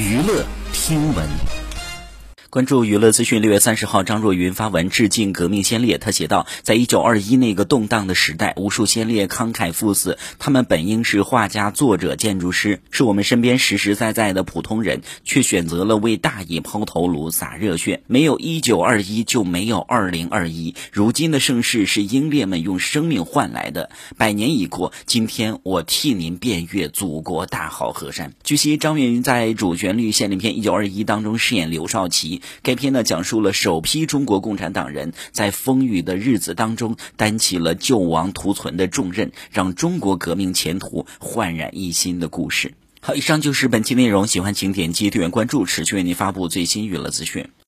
娱乐听闻。关注娱乐资讯，六月三十号，张若昀发文致敬革命先烈。他写道：“在一九二一那个动荡的时代，无数先烈慷慨赴死，他们本应是画家、作者、建筑师，是我们身边实实在在的普通人，却选择了为大义抛头颅、洒热血。没有一九二一，就没有二零二一。如今的盛世是英烈们用生命换来的。百年已过，今天我替您遍阅祖国大好河山。”据悉，张若昀在主旋律献礼片《一九二一》当中饰演刘少奇。该片呢，讲述了首批中国共产党人在风雨的日子当中担起了救亡图存的重任，让中国革命前途焕然一新的故事。好，以上就是本期内容，喜欢请点击订阅关注，持续为您发布最新娱乐资讯。